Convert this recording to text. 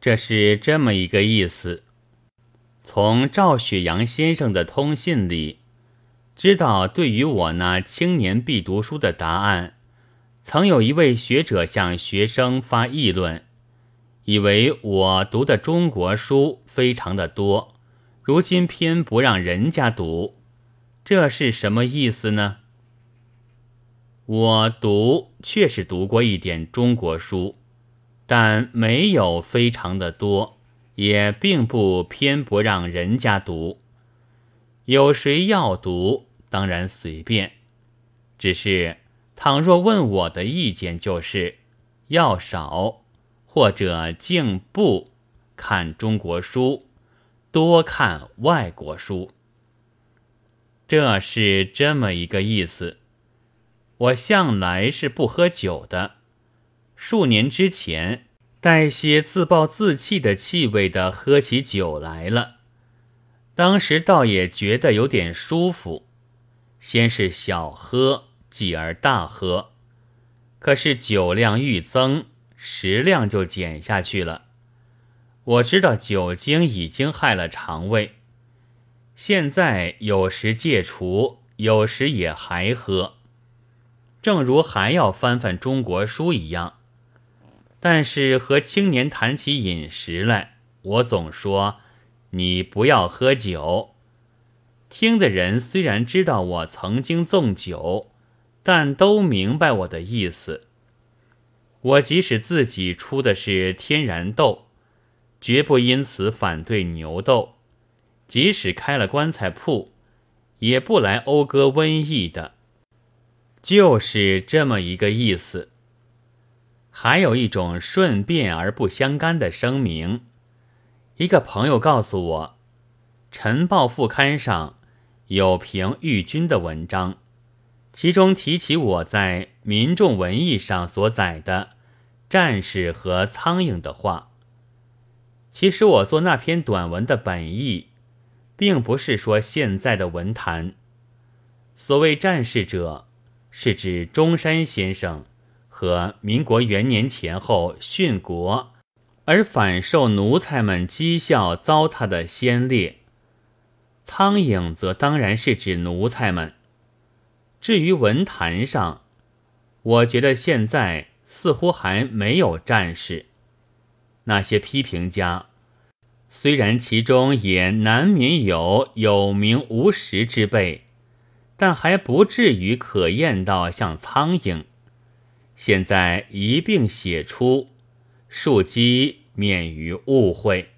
这是这么一个意思。从赵雪阳先生的通信里，知道对于我那青年必读书的答案，曾有一位学者向学生发议论，以为我读的中国书非常的多，如今偏不让人家读，这是什么意思呢？我读确实读过一点中国书，但没有非常的多，也并不偏不让人家读。有谁要读，当然随便。只是倘若问我的意见，就是要少，或者竟不看中国书，多看外国书。这是这么一个意思。我向来是不喝酒的，数年之前带些自暴自弃的气味的喝起酒来了，当时倒也觉得有点舒服。先是小喝，继而大喝，可是酒量愈增，食量就减下去了。我知道酒精已经害了肠胃，现在有时戒除，有时也还喝。正如还要翻翻中国书一样，但是和青年谈起饮食来，我总说你不要喝酒。听的人虽然知道我曾经纵酒，但都明白我的意思。我即使自己出的是天然豆，绝不因此反对牛豆；即使开了棺材铺，也不来讴歌瘟疫的。就是这么一个意思。还有一种顺便而不相干的声明，一个朋友告诉我，《晨报》副刊上有评玉军的文章，其中提起我在《民众文艺》上所载的战士和苍蝇的话。其实我做那篇短文的本意，并不是说现在的文坛，所谓战士者。是指中山先生和民国元年前后殉国而反受奴才们讥笑糟蹋的先烈，苍蝇则当然是指奴才们。至于文坛上，我觉得现在似乎还没有战士。那些批评家，虽然其中也难免有有名无实之辈。但还不至于可厌到像苍蝇。现在一并写出，庶几免于误会。